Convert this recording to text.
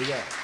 Obrigado.